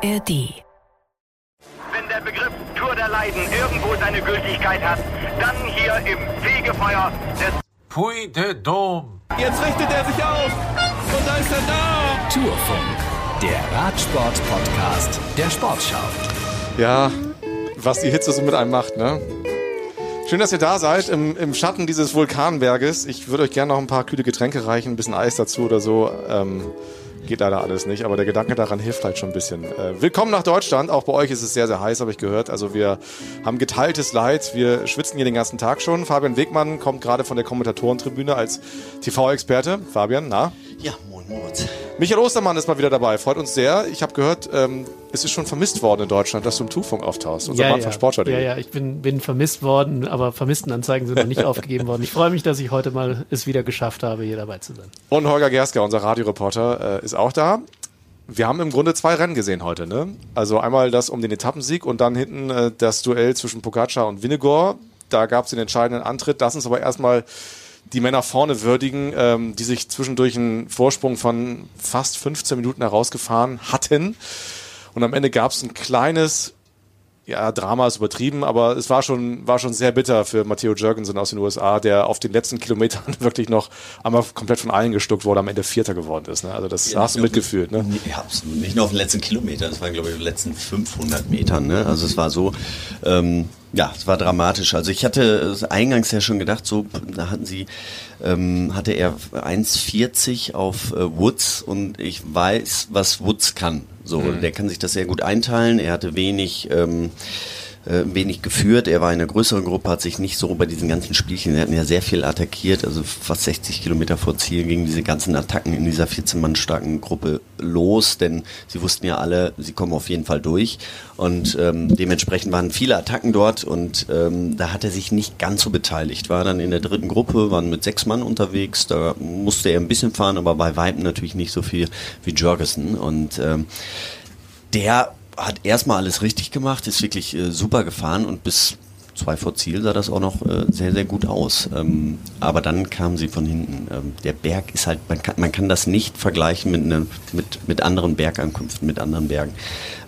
ARD. Wenn der Begriff Tour der Leiden irgendwo seine Gültigkeit hat, dann hier im Fegefeuer des Puy de Dom. Jetzt richtet er sich auf und da ist er da. Tourfunk, der Radsport-Podcast der Sportschau. Ja, was die Hitze so mit einem macht, ne? Schön, dass ihr da seid im, im Schatten dieses Vulkanberges. Ich würde euch gerne noch ein paar kühle Getränke reichen, ein bisschen Eis dazu oder so. Ähm, geht leider alles nicht, aber der Gedanke daran hilft halt schon ein bisschen. Äh, willkommen nach Deutschland. Auch bei euch ist es sehr, sehr heiß, habe ich gehört. Also wir haben geteiltes Leid. Wir schwitzen hier den ganzen Tag schon. Fabian Wegmann kommt gerade von der Kommentatorentribüne als TV-Experte. Fabian, na? Ja, moin Moritz. Michael Ostermann ist mal wieder dabei. Freut uns sehr. Ich habe gehört, ähm, es ist schon vermisst worden in Deutschland, dass du im Tuchfunk auftauchst. Unser ja, Mann ja. von Sportschau.de. Ja, ja, ich bin, bin vermisst worden, aber Vermisstenanzeigen sind noch nicht aufgegeben worden. Ich freue mich, dass ich heute mal es wieder geschafft habe, hier dabei zu sein. Und Holger Gersker, unser Radioreporter, äh, ist auch da. Wir haben im Grunde zwei Rennen gesehen heute. Ne? Also einmal das um den Etappensieg und dann hinten äh, das Duell zwischen Pogacar und Vinegar. Da gab es den entscheidenden Antritt. Lass uns aber erstmal die Männer vorne würdigen, ähm, die sich zwischendurch einen Vorsprung von fast 15 Minuten herausgefahren hatten. Und am Ende gab es ein kleines, ja, Drama ist übertrieben, aber es war schon, war schon sehr bitter für Matteo Jürgensen aus den USA, der auf den letzten Kilometern wirklich noch einmal komplett von allen gestuckt wurde, am Ende Vierter geworden ist. Ne? Also das hast du mitgefühlt. Ne? Ja, absolut. Nicht nur auf den letzten Kilometern, das waren, glaube ich, die letzten 500 Metern. Ne? Also es war so, ähm, ja, es war dramatisch. Also ich hatte es eingangs ja schon gedacht, so, da hatten sie, ähm, hatte er 1,40 auf äh, Woods und ich weiß, was Woods kann. So, der kann sich das sehr gut einteilen. Er hatte wenig, ähm, äh, wenig geführt. Er war in einer größeren Gruppe, hat sich nicht so bei diesen ganzen Spielchen, er hatten ja sehr viel attackiert, also fast 60 Kilometer vor Ziel gingen diese ganzen Attacken in dieser 14 Mann starken Gruppe los, denn sie wussten ja alle, sie kommen auf jeden Fall durch und ähm, dementsprechend waren viele Attacken dort und ähm, da hat er sich nicht ganz so beteiligt. War dann in der dritten Gruppe, waren mit sechs Mann unterwegs, da musste er ein bisschen fahren, aber bei Weitem natürlich nicht so viel wie Jorgensen und ähm, der hat erstmal alles richtig gemacht, ist wirklich äh, super gefahren und bis zwei vor Ziel sah das auch noch äh, sehr, sehr gut aus. Ähm, aber dann kamen sie von hinten. Ähm, der Berg ist halt, man kann, man kann das nicht vergleichen mit, ne, mit, mit anderen Bergankünften, mit anderen Bergen.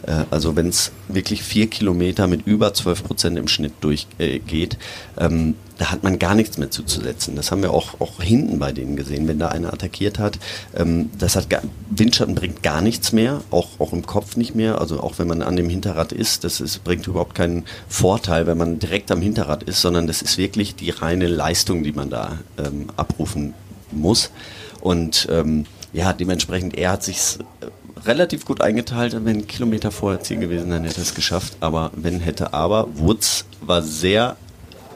Äh, also wenn es wirklich vier Kilometer mit über 12 Prozent im Schnitt durchgeht, äh, ähm, da hat man gar nichts mehr zuzusetzen. Das haben wir auch, auch hinten bei denen gesehen, wenn da einer attackiert hat. Ähm, das hat gar, Windschatten bringt gar nichts mehr, auch, auch im Kopf nicht mehr. Also auch wenn man an dem Hinterrad ist, das ist, bringt überhaupt keinen Vorteil, wenn man direkt am Hinterrad ist, sondern das ist wirklich die reine Leistung, die man da ähm, abrufen muss. Und ähm, ja, dementsprechend, er hat sich relativ gut eingeteilt. Wenn ein Kilometer vorher Ziel gewesen, dann hätte er es geschafft. Aber wenn hätte aber, Woods war sehr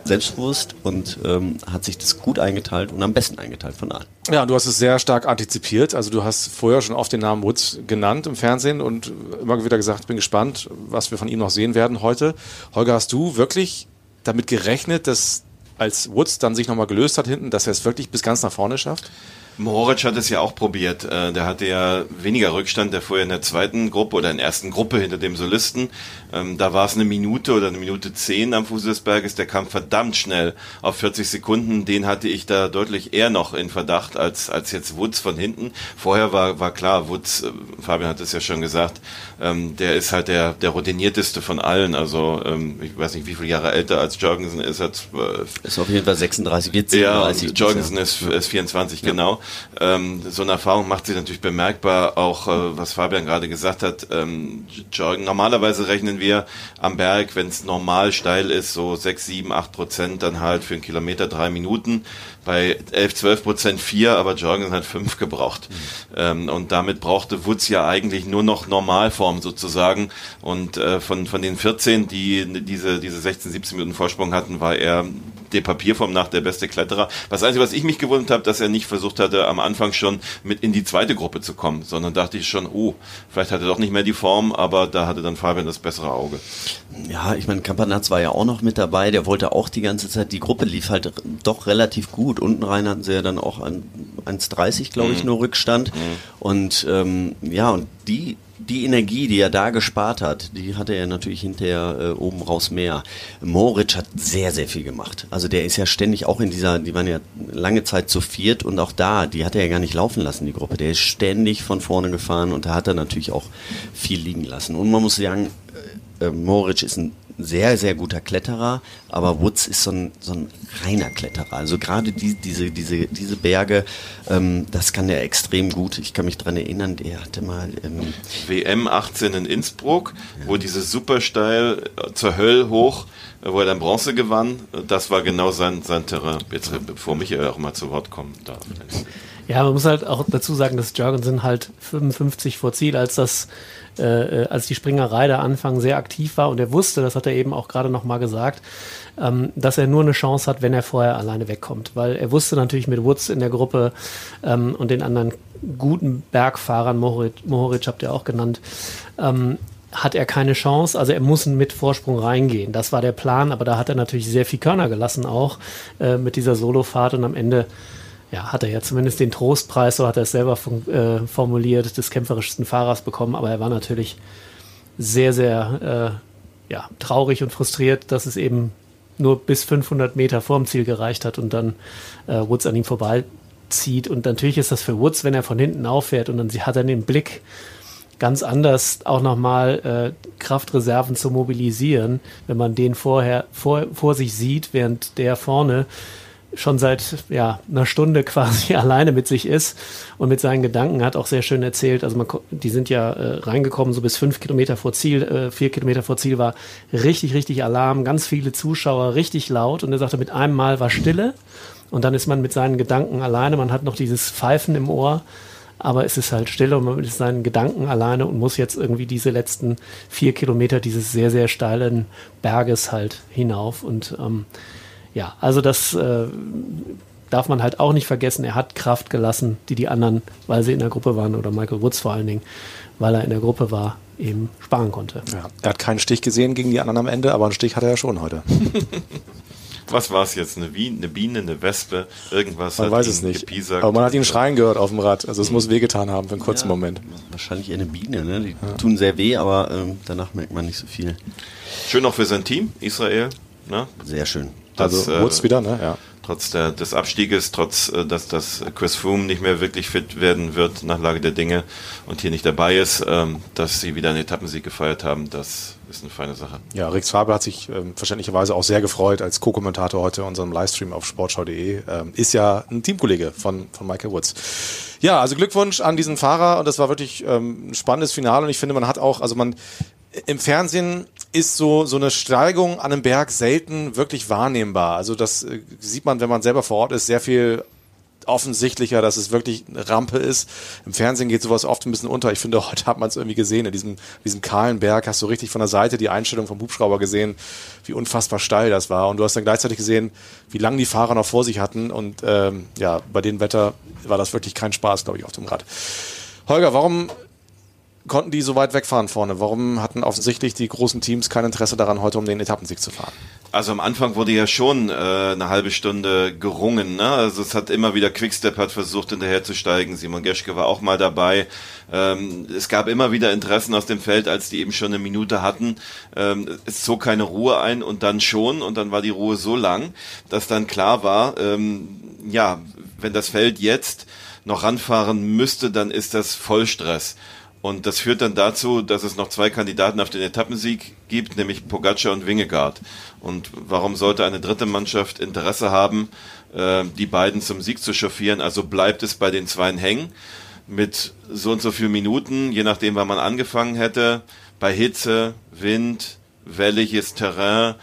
selbstbewusst und ähm, hat sich das gut eingeteilt und am besten eingeteilt von allen. Ja, du hast es sehr stark antizipiert. Also du hast vorher schon oft den Namen Woods genannt im Fernsehen und immer wieder gesagt, ich bin gespannt, was wir von ihm noch sehen werden heute. Holger, hast du wirklich damit gerechnet, dass als Woods dann sich nochmal gelöst hat hinten, dass er es wirklich bis ganz nach vorne schafft? Moritz hat es ja auch probiert. Äh, Der hatte ja weniger Rückstand, der vorher in der zweiten Gruppe oder in der ersten Gruppe hinter dem Solisten. Ähm, Da war es eine Minute oder eine Minute zehn am Fuße des Berges. Der kam verdammt schnell auf 40 Sekunden. Den hatte ich da deutlich eher noch in Verdacht als, als jetzt Woods von hinten. Vorher war, war klar, Woods, äh, Fabian hat es ja schon gesagt, ähm, der ist halt der, der routinierteste von allen. Also ähm, ich weiß nicht, wie viele Jahre älter als Jorgensen ist. Er zwölf, Ist auf jeden Fall 36, wird ja, 37. und Jorgensen ist, ist 24, genau. Ähm, so eine Erfahrung macht sich natürlich bemerkbar, auch äh, was Fabian gerade gesagt hat. Ähm, Jorgen, normalerweise rechnen wir am Berg, wenn es normal steil ist, so 6, 7, 8 Prozent, dann halt für einen Kilometer drei Minuten. Bei 11, 12 Prozent vier, aber Jorgensen hat fünf gebraucht. Ähm, und damit brauchte Woods ja eigentlich nur noch Normalform sozusagen. Und äh, von, von den 14, die diese, diese 16, 17 Minuten Vorsprung hatten, war er der Papierform nach der beste Kletterer. Das Einzige, was ich mich gewundert habe, dass er nicht versucht hatte, am Anfang schon mit in die zweite Gruppe zu kommen, sondern dachte ich schon, oh, vielleicht hat er doch nicht mehr die Form, aber da hatte dann Fabian das bessere Auge. Ja, ich meine, Campanaz war ja auch noch mit dabei, der wollte auch die ganze Zeit, die Gruppe lief halt doch relativ gut. Unten rein hatten sie ja dann auch ein 1,30, glaube ich, nur Rückstand. Und ähm, ja, und die die Energie, die er da gespart hat, die hatte er natürlich hinterher äh, oben raus mehr. Moritz hat sehr, sehr viel gemacht. Also der ist ja ständig auch in dieser, die waren ja lange Zeit zu viert und auch da, die hat er ja gar nicht laufen lassen, die Gruppe. Der ist ständig von vorne gefahren und da hat er natürlich auch viel liegen lassen. Und man muss sagen, äh, Moritz ist ein sehr, sehr guter Kletterer, aber Woods ist so ein, so ein reiner Kletterer. Also gerade die, diese, diese, diese Berge, ähm, das kann er extrem gut. Ich kann mich dran erinnern, der hatte mal... Ähm, WM 18 in Innsbruck, ja. wo diese super steil äh, zur Hölle hoch, äh, wo er dann Bronze gewann, das war genau sein, sein Terrain. Jetzt, bevor Michael auch mal zu Wort kommen darf. Ja, man muss halt auch dazu sagen, dass Jorgensen halt 55 vor Ziel, als das äh, äh, als die Springerei da Anfang sehr aktiv war und er wusste, das hat er eben auch gerade nochmal gesagt, ähm, dass er nur eine Chance hat, wenn er vorher alleine wegkommt. Weil er wusste natürlich mit Woods in der Gruppe ähm, und den anderen guten Bergfahrern, Mohoric, Mohoric habt ihr auch genannt, ähm, hat er keine Chance. Also er muss mit Vorsprung reingehen. Das war der Plan, aber da hat er natürlich sehr viel Körner gelassen auch äh, mit dieser Solofahrt und am Ende ja, hat er ja zumindest den Trostpreis, so hat er es selber äh, formuliert, des kämpferischsten Fahrers bekommen, aber er war natürlich sehr, sehr äh, ja, traurig und frustriert, dass es eben nur bis 500 Meter vorm Ziel gereicht hat und dann äh, Woods an ihm vorbeizieht. Und natürlich ist das für Woods, wenn er von hinten auffährt und dann hat er den Blick ganz anders auch nochmal äh, Kraftreserven zu mobilisieren, wenn man den vorher vor, vor sich sieht, während der vorne schon seit ja, einer Stunde quasi alleine mit sich ist und mit seinen Gedanken hat auch sehr schön erzählt. Also man, die sind ja äh, reingekommen, so bis fünf Kilometer vor Ziel, äh, vier Kilometer vor Ziel war richtig, richtig Alarm, ganz viele Zuschauer, richtig laut und er sagte, mit einem Mal war Stille und dann ist man mit seinen Gedanken alleine, man hat noch dieses Pfeifen im Ohr, aber es ist halt Stille und man ist seinen Gedanken alleine und muss jetzt irgendwie diese letzten vier Kilometer dieses sehr, sehr steilen Berges halt hinauf und ähm, ja, also das äh, darf man halt auch nicht vergessen. Er hat Kraft gelassen, die die anderen, weil sie in der Gruppe waren, oder Michael Woods vor allen Dingen, weil er in der Gruppe war, eben sparen konnte. Ja, er hat keinen Stich gesehen gegen die anderen am Ende, aber einen Stich hat er ja schon heute. Was war es jetzt? Eine, Biene, eine Biene, eine Wespe, irgendwas? Man weiß es nicht. Gepiesackt. Aber man hat ihn schreien gehört auf dem Rad. Also es muss wehgetan haben für einen kurzen ja, Moment. Wahrscheinlich eine Biene, ne? Die ja. tun sehr weh, aber ähm, danach merkt man nicht so viel. Schön auch für sein Team, Israel. Ne? Sehr schön. Also Woods äh, wieder, ne? Ja. Trotz der, des Abstieges, trotz äh, dass, dass Chris Froome nicht mehr wirklich fit werden wird nach Lage der Dinge und hier nicht dabei ist, ähm, dass sie wieder einen Etappensieg gefeiert haben, das ist eine feine Sache. Ja, Rix Faber hat sich ähm, verständlicherweise auch sehr gefreut als Co-Kommentator heute in unserem Livestream auf sportschau.de. Ähm, ist ja ein Teamkollege von, von Michael Woods. Ja, also Glückwunsch an diesen Fahrer und das war wirklich ähm, ein spannendes Finale und ich finde, man hat auch, also man im Fernsehen ist so, so eine Steigung an einem Berg selten wirklich wahrnehmbar. Also das äh, sieht man, wenn man selber vor Ort ist, sehr viel offensichtlicher, dass es wirklich eine Rampe ist. Im Fernsehen geht sowas oft ein bisschen unter. Ich finde, heute hat man es irgendwie gesehen. In diesem, diesem kahlen Berg hast du richtig von der Seite die Einstellung vom Hubschrauber gesehen, wie unfassbar steil das war. Und du hast dann gleichzeitig gesehen, wie lange die Fahrer noch vor sich hatten. Und ähm, ja, bei dem Wetter war das wirklich kein Spaß, glaube ich, auf dem Rad. Holger, warum konnten die so weit wegfahren vorne? Warum hatten offensichtlich die großen Teams kein Interesse daran, heute um den Etappensieg zu fahren? Also am Anfang wurde ja schon äh, eine halbe Stunde gerungen. Ne? Also es hat immer wieder Quickstep hat versucht hinterherzusteigen. Simon Geschke war auch mal dabei. Ähm, es gab immer wieder Interessen aus dem Feld, als die eben schon eine Minute hatten. Ähm, es zog keine Ruhe ein und dann schon und dann war die Ruhe so lang, dass dann klar war, ähm, ja, wenn das Feld jetzt noch ranfahren müsste, dann ist das Vollstress. Und das führt dann dazu, dass es noch zwei Kandidaten auf den Etappensieg gibt, nämlich Pogacar und Wingegaard. Und warum sollte eine dritte Mannschaft Interesse haben, äh, die beiden zum Sieg zu chauffieren? Also bleibt es bei den Zweien hängen mit so und so viel Minuten, je nachdem, wann man angefangen hätte, bei Hitze, Wind, welliges Terrain,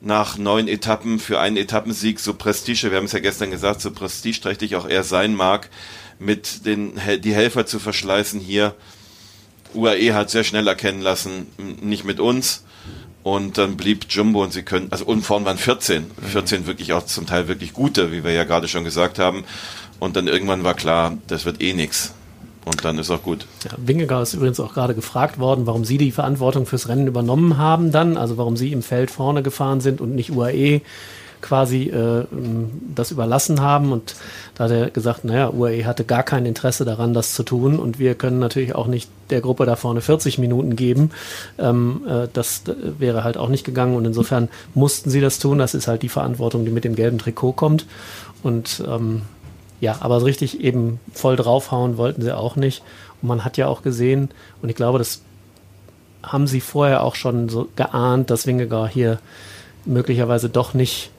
nach neun Etappen für einen Etappensieg, so Prestige, wir haben es ja gestern gesagt, so prestigeträchtig auch er sein mag, mit den die Helfer zu verschleißen hier UAE hat sehr schnell erkennen lassen, nicht mit uns. Und dann blieb Jumbo und sie können, also und vorn waren 14. 14 mhm. wirklich auch zum Teil wirklich gute, wie wir ja gerade schon gesagt haben. Und dann irgendwann war klar, das wird eh nix. Und dann ist auch gut. Ja, Wingegaard ist übrigens auch gerade gefragt worden, warum Sie die Verantwortung fürs Rennen übernommen haben dann, also warum Sie im Feld vorne gefahren sind und nicht UAE. Quasi äh, das überlassen haben. Und da hat er gesagt, naja, UAE hatte gar kein Interesse daran, das zu tun. Und wir können natürlich auch nicht der Gruppe da vorne 40 Minuten geben. Ähm, äh, das wäre halt auch nicht gegangen. Und insofern mussten sie das tun. Das ist halt die Verantwortung, die mit dem gelben Trikot kommt. Und ähm, ja, aber so richtig eben voll draufhauen wollten sie auch nicht. Und man hat ja auch gesehen, und ich glaube, das haben sie vorher auch schon so geahnt, dass Wingegar hier möglicherweise doch nicht,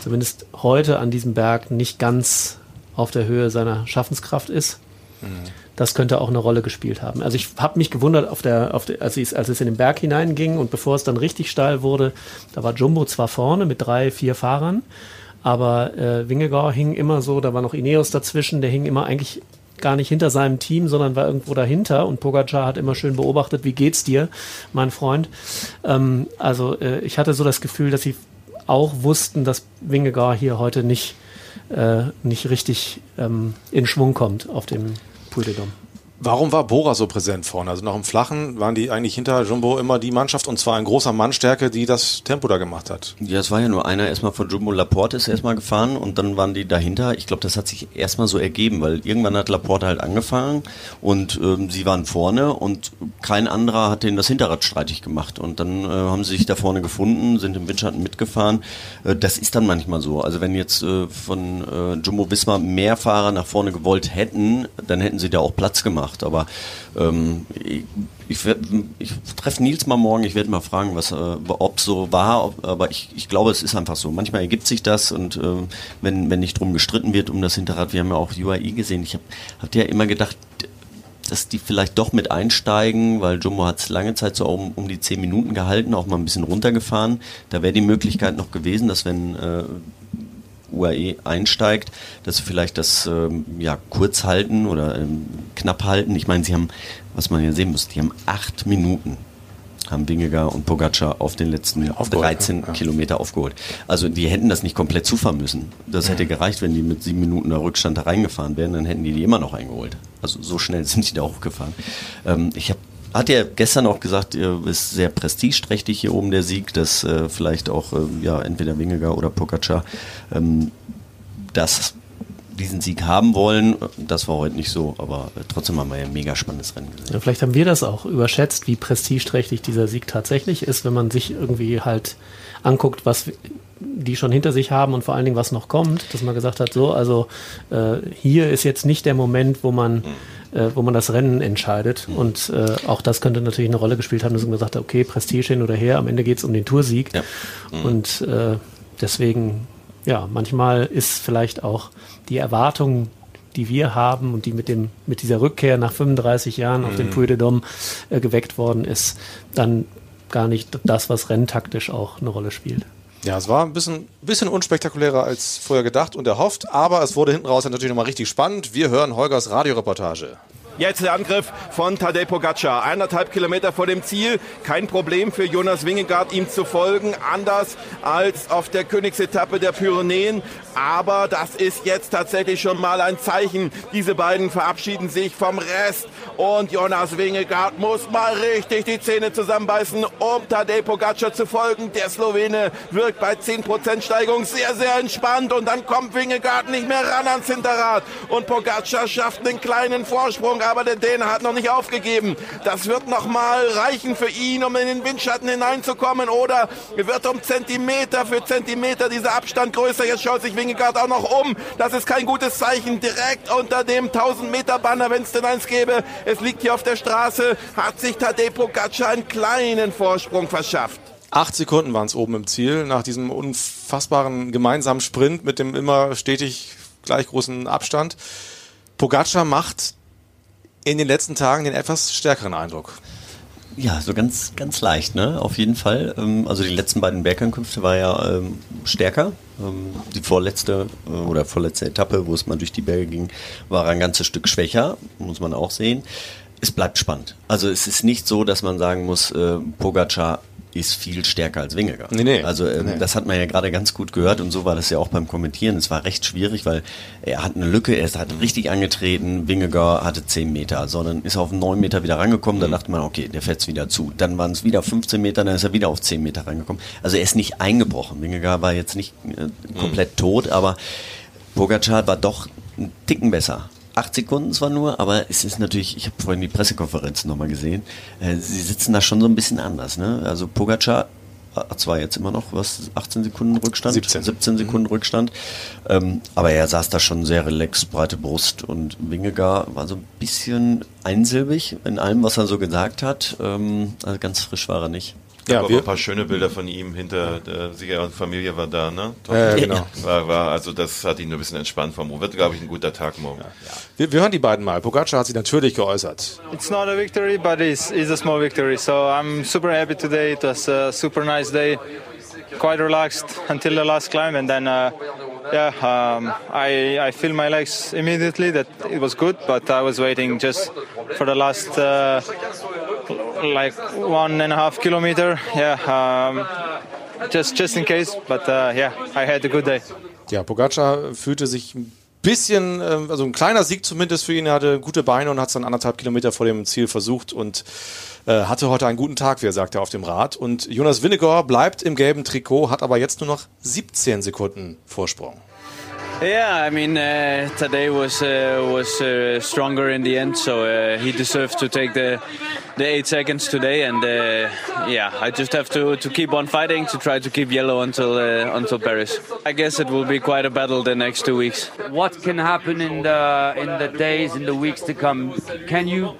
zumindest heute an diesem Berg, nicht ganz auf der Höhe seiner Schaffenskraft ist. Mhm. Das könnte auch eine Rolle gespielt haben. Also ich habe mich gewundert, auf der, auf der, als, es, als es in den Berg hineinging und bevor es dann richtig steil wurde, da war Jumbo zwar vorne mit drei, vier Fahrern, aber äh, Wingegar hing immer so, da war noch Ineos dazwischen, der hing immer eigentlich gar nicht hinter seinem Team, sondern war irgendwo dahinter. Und Pogacar hat immer schön beobachtet, wie geht's dir, mein Freund. Ähm, also äh, ich hatte so das Gefühl, dass sie auch wussten, dass Wingegar hier heute nicht, äh, nicht richtig ähm, in Schwung kommt auf dem Puy de Dôme. Warum war Bora so präsent vorne? Also nach dem Flachen waren die eigentlich hinter Jumbo immer die Mannschaft und zwar in großer Mannstärke, die das Tempo da gemacht hat. Ja, es war ja nur einer erstmal von Jumbo Laporte ist erstmal gefahren und dann waren die dahinter. Ich glaube, das hat sich erstmal so ergeben, weil irgendwann hat Laporte halt angefangen und ähm, sie waren vorne und kein anderer hat denen das Hinterrad streitig gemacht und dann äh, haben sie sich da vorne gefunden, sind im Windschatten mitgefahren. Äh, das ist dann manchmal so. Also wenn jetzt äh, von äh, Jumbo Wismar mehr Fahrer nach vorne gewollt hätten, dann hätten sie da auch Platz gemacht gemacht. Aber ähm, ich, ich, ich treffe Nils mal morgen, ich werde mal fragen, was, äh, ob so war, ob, aber ich, ich glaube, es ist einfach so. Manchmal ergibt sich das und äh, wenn, wenn nicht drum gestritten wird um das Hinterrad, wir haben ja auch UAE gesehen, ich habe hab ja immer gedacht, dass die vielleicht doch mit einsteigen, weil Jumbo hat es lange Zeit so um, um die 10 Minuten gehalten, auch mal ein bisschen runtergefahren. Da wäre die Möglichkeit noch gewesen, dass wenn äh, UAE einsteigt, dass sie vielleicht das ähm, ja, kurz halten oder ähm, knapp halten. Ich meine, sie haben, was man ja sehen muss, die haben acht Minuten haben Wingegar und Pogacar auf den letzten ja, 13 ja. Kilometer aufgeholt. Also die hätten das nicht komplett zufahren müssen. Das hätte gereicht, wenn die mit sieben Minuten der Rückstand da reingefahren wären, dann hätten die die immer noch eingeholt. Also so schnell sind die da hochgefahren. Ähm, ich habe hat ja gestern auch gesagt, ist sehr prestigeträchtig hier oben der Sieg, dass äh, vielleicht auch äh, ja entweder Wingegar oder Pogacar ähm, das diesen Sieg haben wollen. Das war heute nicht so, aber äh, trotzdem haben wir ja ein mega spannendes Rennen gesehen. Ja, vielleicht haben wir das auch überschätzt, wie prestigeträchtig dieser Sieg tatsächlich ist, wenn man sich irgendwie halt anguckt, was die schon hinter sich haben und vor allen Dingen was noch kommt, dass man gesagt hat, so, also äh, hier ist jetzt nicht der Moment, wo man äh, wo man das Rennen entscheidet. Mhm. Und äh, auch das könnte natürlich eine Rolle gespielt haben, dass man gesagt hat, okay, Prestige hin oder her, am Ende geht es um den Toursieg. Ja. Mhm. Und äh, deswegen, ja, manchmal ist vielleicht auch die Erwartung, die wir haben und die mit dem mit dieser Rückkehr nach 35 Jahren auf den mhm. Puy de Dôme äh, geweckt worden ist, dann gar nicht das, was renntaktisch auch eine Rolle spielt. Ja, es war ein bisschen, bisschen unspektakulärer als vorher gedacht und erhofft, aber es wurde hinten raus natürlich nochmal richtig spannend. Wir hören Holgers Radioreportage. Jetzt der Angriff von Tadej Pogacar. Eineinhalb Kilometer vor dem Ziel. Kein Problem für Jonas Wingegaard, ihm zu folgen. Anders als auf der Königsetappe der Pyrenäen. Aber das ist jetzt tatsächlich schon mal ein Zeichen. Diese beiden verabschieden sich vom Rest. Und Jonas Wingegaard muss mal richtig die Zähne zusammenbeißen, um Tadej Pogacar zu folgen. Der Slowene wirkt bei 10% Steigung sehr, sehr entspannt. Und dann kommt Wingegaard nicht mehr ran ans Hinterrad. Und Pogacar schafft einen kleinen Vorsprung aber der Däne hat noch nicht aufgegeben. Das wird noch mal reichen für ihn, um in den Windschatten hineinzukommen oder wird um Zentimeter für Zentimeter dieser Abstand größer. Jetzt schaut sich Wingegaard auch noch um. Das ist kein gutes Zeichen. Direkt unter dem 1000 Meter Banner, wenn es denn eins gäbe. Es liegt hier auf der Straße, hat sich Tadej Pogacar einen kleinen Vorsprung verschafft. Acht Sekunden waren es oben im Ziel nach diesem unfassbaren gemeinsamen Sprint mit dem immer stetig gleich großen Abstand. Pogacar macht in den letzten Tagen den etwas stärkeren Eindruck. Ja, so ganz, ganz leicht, ne? Auf jeden Fall. Ähm, also die letzten beiden Bergankünfte war ja ähm, stärker. Ähm, die vorletzte äh, oder vorletzte Etappe, wo es mal durch die Berge ging, war ein ganzes Stück schwächer, muss man auch sehen. Es bleibt spannend. Also es ist nicht so, dass man sagen muss, äh, Pogacar ist viel stärker als Wingegar. Nee, nee. Also ähm, Nee. das hat man ja gerade ganz gut gehört und so war das ja auch beim Kommentieren. Es war recht schwierig, weil er hat eine Lücke, er hat richtig angetreten, Wingegar hatte 10 Meter, sondern ist auf 9 Meter wieder rangekommen, dann dachte man, okay, der fährt's wieder zu. Dann waren es wieder 15 Meter, dann ist er wieder auf 10 Meter rangekommen. Also er ist nicht eingebrochen. Wingegar war jetzt nicht äh, komplett tot, aber Pogacar war doch einen Ticken besser. Acht Sekunden zwar nur, aber es ist natürlich, ich habe vorhin die Pressekonferenz nochmal gesehen, äh, sie sitzen da schon so ein bisschen anders. Ne? Also Pogacar hat zwar jetzt immer noch, was, 18 Sekunden Rückstand? 17. 17 Sekunden Rückstand. Ähm, aber er saß da schon sehr relaxed, breite Brust und Wingegar war so ein bisschen einsilbig in allem, was er so gesagt hat. Ähm, also ganz frisch war er nicht. Ja, Ja, aber wir, ein paar schöne Bilder von ihm hinter der Sieger und Familie war da, ne? Ja, ja, genau. War, war, also das hat ihn nur ein bisschen entspannt vom Wird, glaube ich, ein guter Tag morgen. wir, wir hören die beiden mal. Pogacar hat sich natürlich geäußert. It's not a victory, but it's, it's a small victory. So I'm super happy today. It was a super nice day, quite relaxed until the last climb, and then uh, yeah, um, I I feel my legs immediately that it was good, but I was waiting just for the last uh, like one and a half kilometer. Yeah, um, just just in case. But uh, yeah, I had a good day. Ja, Pogacar fühlte sich ein bisschen, ähm, also ein kleiner Sieg zumindest für ihn. Er hatte gute Beine und hat es dann anderthalb Kilometer vor dem Ziel versucht und äh, hatte heute einen guten Tag, wie er sagte, auf dem Rad. Und Jonas Winnegor bleibt im gelben Trikot, hat aber jetzt nur noch 17 Sekunden Vorsprung. Yeah, I mean, uh, today was uh, was uh, stronger in the end, so uh, he deserved to take the the eight seconds today, and uh, yeah, I just have to, to keep on fighting to try to keep yellow until uh, until Paris. I guess it will be quite a battle the next two weeks. what can happen in the in the days in the weeks to come can you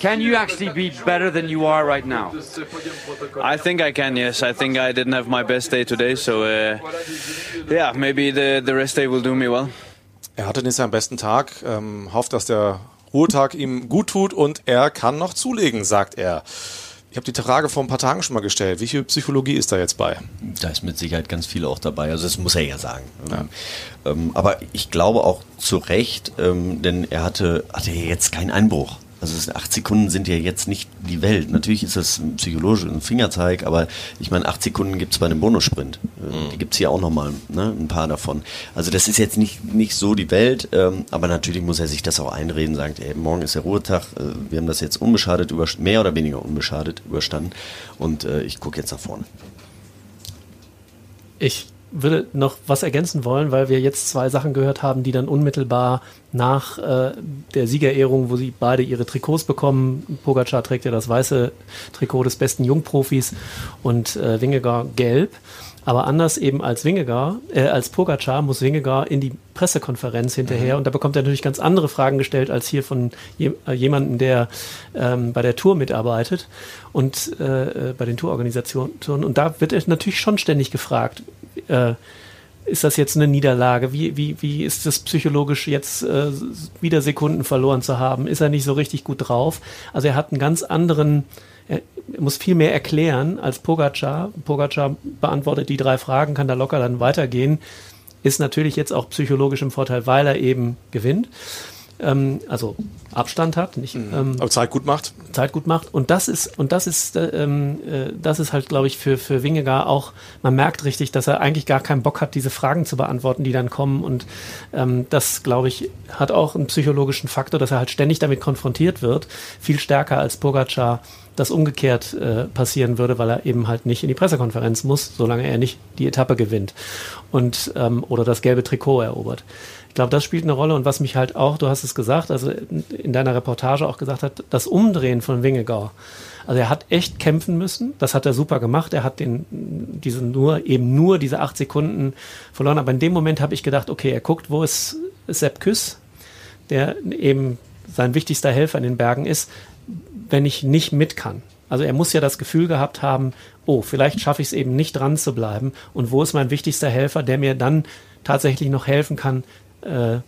can you actually be better than you are right now I think I can, yes. I think I didn't have my best day today, so uh, yeah, maybe the the rest day will do me well. Er hatte nicht seinen besten Tag, ähm, hofft, dass der Ruhetag ihm gut tut und er kann noch zulegen, sagt er. Ich habe die Frage vor ein paar Tagen schon mal gestellt. Wie viel Psychologie ist da jetzt bei? Da ist mit Sicherheit ganz viel auch dabei. Also das muss er ja sagen. Ähm, aber ich glaube auch zu Recht, ähm, denn er hatte, hatte ja jetzt keinen Einbruch. Also acht Sekunden sind ja jetzt nicht die Welt. Natürlich ist das ein psychologisch ein Fingerzeig, aber ich meine, acht Sekunden gibt es bei einem Bonussprint. Äh, Die gibt es hier auch nochmal, ne? ein paar davon. Also das ist jetzt nicht, nicht so die Welt, ähm, aber natürlich muss er sich das auch einreden, sagt, ey, morgen ist der Ruhetag, äh, wir haben das jetzt unbeschadet, über, mehr oder weniger unbeschadet überstanden und äh, ich gucke jetzt nach vorne. Ich würde noch was ergänzen wollen, weil wir jetzt zwei Sachen gehört haben, die dann unmittelbar nach äh, der Siegerehrung, wo sie beide ihre Trikots bekommen. Pogacar trägt ja das weiße Trikot des besten Jungprofis und äh, Wingegar gelb. Aber anders eben als Wingegar, äh, als Pogacar muss Wingegar in die Pressekonferenz hinterher und da bekommt er natürlich ganz andere Fragen gestellt als hier von je, äh, jemandem, der ähm, bei der Tour mitarbeitet und äh, äh, bei den Tourorganisationen. Und da wird er natürlich schon ständig gefragt, äh, ist das jetzt eine Niederlage? Wie, wie, wie ist das psychologisch jetzt äh, wieder Sekunden verloren zu haben? Ist er nicht so richtig gut drauf? Also er hat einen ganz anderen, er muss viel mehr erklären als Pogacar. Pogacar beantwortet die drei Fragen, kann da locker dann weitergehen. Ist natürlich jetzt auch psychologisch im Vorteil, weil er eben gewinnt. Ähm, also Abstand hat, nicht ähm, Aber Zeit gut macht. Zeit gut macht. Und das ist, und das ist, äh, ähm, äh, das ist halt, glaube ich, für, für Wingegar auch, man merkt richtig, dass er eigentlich gar keinen Bock hat, diese Fragen zu beantworten, die dann kommen. Und ähm, das, glaube ich, hat auch einen psychologischen Faktor, dass er halt ständig damit konfrontiert wird. Viel stärker als Pogacar das umgekehrt äh, passieren würde, weil er eben halt nicht in die Pressekonferenz muss, solange er nicht die Etappe gewinnt und ähm, oder das gelbe Trikot erobert. Ich glaube, das spielt eine Rolle und was mich halt auch, du hast es gesagt, also in deiner Reportage auch gesagt hat, das Umdrehen von Wingegar. Also er hat echt kämpfen müssen, das hat er super gemacht. Er hat den, diese nur, eben nur diese acht Sekunden verloren. Aber in dem Moment habe ich gedacht, okay, er guckt, wo ist Sepp Küss, der eben sein wichtigster Helfer in den Bergen ist, wenn ich nicht mit kann. Also er muss ja das Gefühl gehabt haben, oh, vielleicht schaffe ich es eben nicht dran zu bleiben. Und wo ist mein wichtigster Helfer, der mir dann tatsächlich noch helfen kann, äh,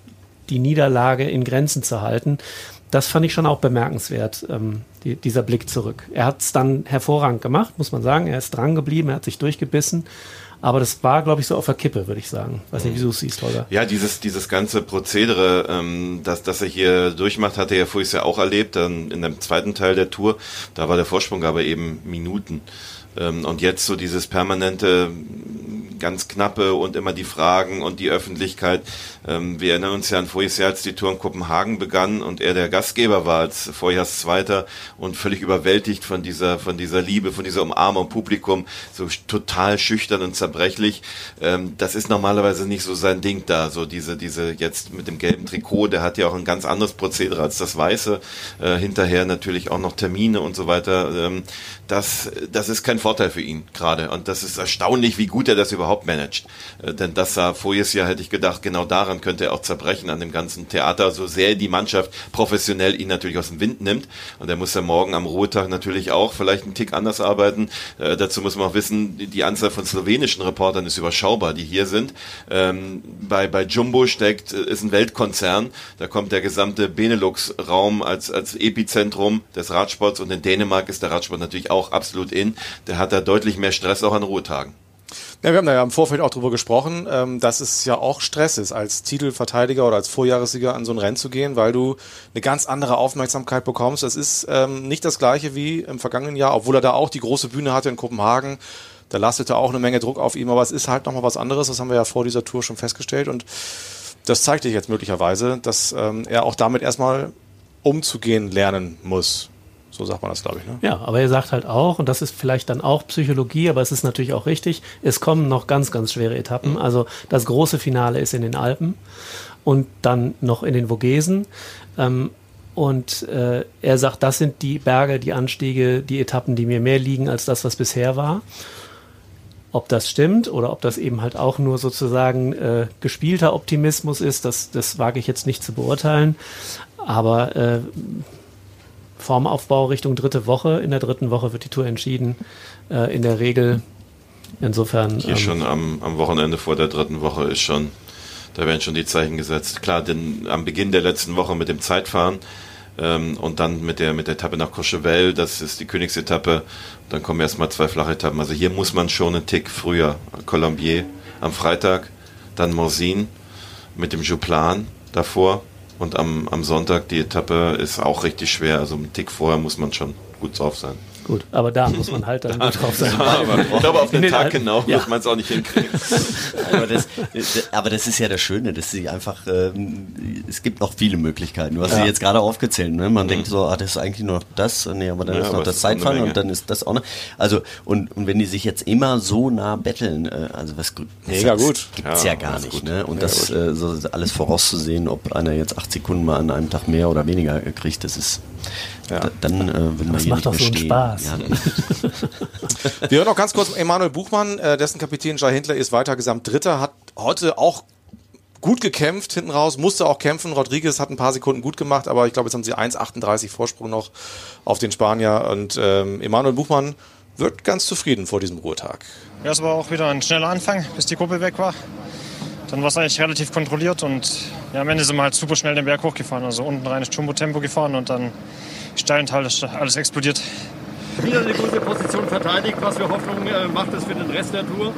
die Niederlage in Grenzen zu halten? Das fand ich schon auch bemerkenswert, ähm, die, dieser Blick zurück. Er hat es dann hervorragend gemacht, muss man sagen. Er ist dran geblieben, er hat sich durchgebissen. Aber das war, glaube ich, so auf der Kippe, würde ich sagen. Weiß nicht, wie du es siehst, Holger. Ja, dieses, dieses ganze Prozedere, ähm, das, das er hier durchmacht, hatte er vorher ja auch erlebt, dann in dem zweiten Teil der Tour, da war der Vorsprung aber eben Minuten. Ähm, und jetzt so dieses permanente ganz knappe und immer die Fragen und die Öffentlichkeit. Ähm, wir erinnern uns ja an voriges Jahr, als die Tour in Kopenhagen begann und er der Gastgeber war als Vorjahrszweiter und völlig überwältigt von dieser, von dieser Liebe, von dieser Umarmung Publikum, so total schüchtern und zerbrechlich. Ähm, das ist normalerweise nicht so sein Ding da, so diese, diese jetzt mit dem gelben Trikot, der hat ja auch ein ganz anderes Prozedere als das weiße. Äh, hinterher natürlich auch noch Termine und so weiter. Ähm, das, das ist kein Vorteil für ihn gerade. Und das ist erstaunlich, wie gut er das überhaupt managt. Äh, denn das sah voriges Jahr, hätte ich gedacht, genau daran könnte er auch zerbrechen, an dem ganzen Theater, so sehr die Mannschaft professionell ihn natürlich aus dem Wind nimmt. Und er muss ja morgen am Ruhetag natürlich auch vielleicht einen Tick anders arbeiten. Äh, dazu muss man auch wissen, die, die, Anzahl von slowenischen Reportern ist überschaubar, die hier sind. Ähm, bei, bei Jumbo steckt, äh, ist ein Weltkonzern. Da kommt der gesamte Benelux-Raum als, als Epizentrum des Radsports und in Dänemark ist der Radsport natürlich auch auch absolut in. Der hat da deutlich mehr Stress auch an Ruhetagen. Ja, wir haben da ja im Vorfeld auch drüber gesprochen, ähm, dass es ja auch Stress ist, als Titelverteidiger oder als Vorjahressieger an so ein Rennen zu gehen, weil du eine ganz andere Aufmerksamkeit bekommst. Das ist ähm, nicht das gleiche wie im vergangenen Jahr, obwohl er da auch die große Bühne hatte in Kopenhagen. Da lastete auch eine Menge Druck auf ihm, aber es ist halt nochmal was anderes. Das haben wir ja vor dieser Tour schon festgestellt und das zeigt sich jetzt möglicherweise, dass ähm, er auch damit erstmal umzugehen lernen muss. So sagt man das, glaube ich. Ne? Ja, aber er sagt halt auch, und das ist vielleicht dann auch Psychologie, aber es ist natürlich auch richtig, es kommen noch ganz, ganz schwere Etappen. Mhm. Also das große Finale ist in den Alpen und dann noch in den Vogesen. Ähm, und äh, er sagt, das sind die Berge, die Anstiege, die Etappen, die mir mehr liegen als das, was bisher war. Ob das stimmt oder ob das eben halt auch nur sozusagen äh, gespielter Optimismus ist, das, das wage ich jetzt nicht zu beurteilen. Aber äh, Formaufbau Richtung dritte Woche. In der dritten Woche wird die Tour entschieden. Äh, in der Regel. Insofern. Hier ähm, schon am, am Wochenende vor der dritten Woche ist schon, da werden schon die Zeichen gesetzt. Klar, denn am Beginn der letzten Woche mit dem Zeitfahren ähm, und dann mit der, mit der Etappe nach Courchevel, das ist die Königsetappe. Dann kommen erstmal zwei flache Etappen. Also hier muss man schon einen Tick früher. Colombier am Freitag, dann Morsin mit dem Jouplan davor und am, am Sonntag die Etappe ist auch richtig schwer. Also einen Tick vorher muss man schon gut drauf sein. Gut, aber da muss man halt dann gut drauf sein. aber ich glaube, auf den, den Tag genau ja. wird man es auch nicht hinkriegen. aber, das, aber das ist ja das Schöne, dass sie einfach, ähm, es gibt noch viele Möglichkeiten. Du hast ja. sie jetzt gerade aufgezählt. Ne? Man mhm. denkt so, ah, das ist eigentlich nur noch das, nee, aber dann ja, ist noch das Zeitfahren und dann ist das auch noch. Also, und, und wenn die sich jetzt immer so nah betteln, äh, also was, Mega das gut. gibt's ja, gar nicht. Ne? Und das äh, so alles vorauszusehen, ob einer jetzt acht Sekunden mal an einem Tag mehr oder weniger kriegt, das ist ja. Da, dann äh, will man Das macht doch so einen Spaß. Ja. Wir hören noch ganz kurz Emanuel Buchmann, äh, dessen Kapitän Jai Hindler ist weiter gesamt Dritter, hat heute auch gut gekämpft hinten raus, musste auch kämpfen. Rodriguez hat ein paar Sekunden gut gemacht, aber ich glaube, jetzt haben sie 1,38 Vorsprung noch auf den Spanier. Und ähm, Emanuel Buchmann wird ganz zufrieden vor diesem Ruhetag. Ja, es war auch wieder ein schneller Anfang, bis die Gruppe weg war. Dann war es eigentlich relativ kontrolliert und ja, am Ende sind wir halt super schnell den Berg hochgefahren. Also unten reines Jumbo-Tempo gefahren und dann steil und alles, alles explodiert. Wieder eine gute Position verteidigt. Was für Hoffnung äh, macht es für den Rest der Tour?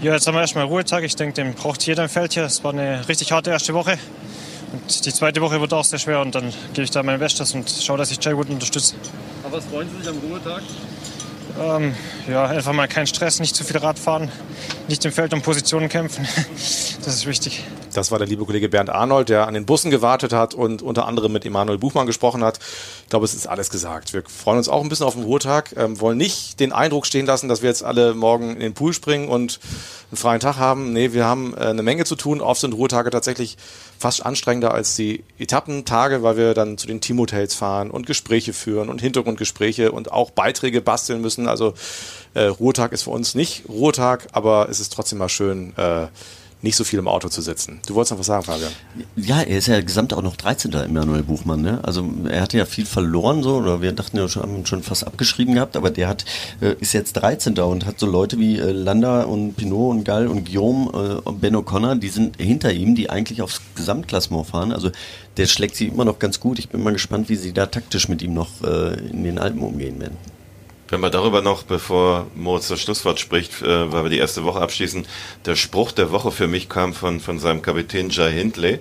Ja, jetzt haben wir erstmal Ruhetag. Ich denke, den braucht jeder im Feld hier. Es war eine richtig harte erste Woche. Und die zweite Woche wird auch sehr schwer und dann gebe ich da mein Bestes und schaue, dass ich Jay gut unterstütze. Aber was freuen Sie sich am Ruhetag? Ähm, ja, einfach mal keinen Stress, nicht zu viel Radfahren, nicht im Feld um Positionen kämpfen. Das ist wichtig. Das war der liebe Kollege Bernd Arnold, der an den Bussen gewartet hat und unter anderem mit Emanuel Buchmann gesprochen hat. Ich glaube, es ist alles gesagt. Wir freuen uns auch ein bisschen auf den Ruhetag, ähm, wollen nicht den Eindruck stehen lassen, dass wir jetzt alle morgen in den Pool springen und einen freien Tag haben. Nee, wir haben äh, eine Menge zu tun. Oft sind Ruhetage tatsächlich fast anstrengender als die Etappentage, weil wir dann zu den Teamhotels fahren und Gespräche führen und Hintergrundgespräche und auch Beiträge basteln müssen. Also äh, Ruhetag ist für uns nicht Ruhetag, aber es ist trotzdem mal schön, äh, nicht so viel im Auto zu sitzen. Du wolltest noch was sagen, Fabian? Ja, er ist ja gesamt auch noch 13. Emanuel Buchmann. Ne? Also er hatte ja viel verloren, so, oder wir dachten ja schon, haben schon fast abgeschrieben gehabt, aber der hat, äh, ist jetzt 13. und hat so Leute wie äh, Landa und Pinot und Gall und Guillaume äh, und Ben O'Connor, die sind hinter ihm, die eigentlich aufs Gesamtklassement fahren. Also der schlägt sie immer noch ganz gut. Ich bin mal gespannt, wie sie da taktisch mit ihm noch äh, in den Alpen umgehen werden. Wenn wir darüber noch, bevor Moritz das Schlusswort spricht, äh, weil wir die erste Woche abschließen, der Spruch der Woche für mich kam von, von seinem Kapitän Jai Hindley.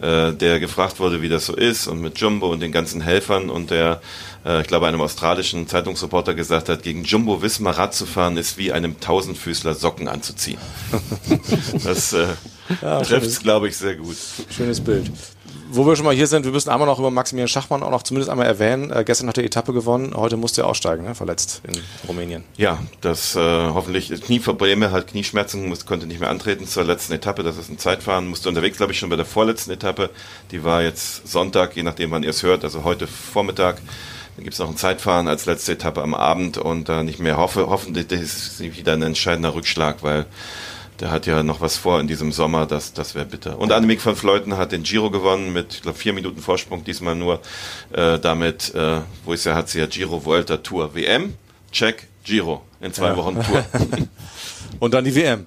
äh, der gefragt wurde, wie das so ist und mit Jumbo und den ganzen Helfern und der, äh, ich glaube, einem australischen Zeitungsreporter gesagt hat, gegen Jumbo Wismar Rad zu fahren ist wie einem Tausendfüßler Socken anzuziehen. das äh, Ja, trifft es, glaube ich, sehr gut. Schönes Bild. Wo wir schon mal hier sind, wir müssen einmal noch über Maximilian Schachmann auch noch zumindest einmal erwähnen. Äh, gestern hat er Etappe gewonnen, heute musste er aussteigen, ne? verletzt in Rumänien. Ja, das äh, hoffentlich Knieprobleme, hat Knieschmerzen, muss, konnte nicht mehr antreten zur letzten Etappe. Das ist ein Zeitfahren, musste unterwegs, glaube ich, schon bei der vorletzten Etappe. Die war jetzt Sonntag, je nachdem, wann ihr es hört, also heute Vormittag. Dann gibt es noch ein Zeitfahren als letzte Etappe am Abend und da nicht mehr hoffe, hoffentlich ist wieder ein entscheidender Rückschlag, weil der hat ja noch was vor in diesem Sommer, das, das wäre bitter. Und Annemiek van Vleuten hat den Giro gewonnen mit, ich glaube, vier Minuten Vorsprung, diesmal nur. Äh, damit, äh, wo ist ja, hat sie ja Giro, Vuelta, Tour, WM, check, Giro, in zwei Ja. Wochen Tour. Und dann die WM.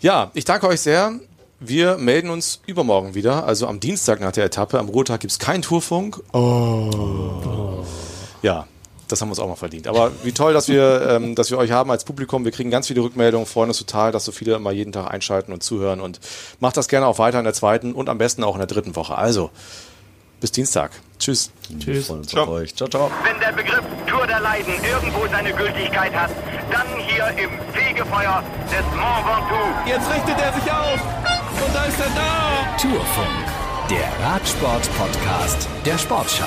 Ja, ich danke euch sehr. Wir melden uns übermorgen wieder, also am Dienstag nach der Etappe. Am Ruhetag gibt es keinen Tourfunk. Oh. Ja, das haben wir uns auch mal verdient. Aber wie toll, dass wir, ähm, dass wir euch haben als Publikum. Wir kriegen ganz viele Rückmeldungen, freuen uns total, dass so viele immer jeden Tag einschalten und zuhören. Und macht das gerne auch weiter in der zweiten und am besten auch in der dritten Woche. Also, bis Dienstag. Tschüss. Tschüss. Ciao. Euch. ciao, ciao. Wenn der Begriff Tour der Leiden irgendwo seine Gültigkeit hat, dann hier im Fegefeuer des Mont Ventoux. Jetzt richtet er sich auf. Und da ist er da. Tourfunk, der Radsport-Podcast der Sportschau.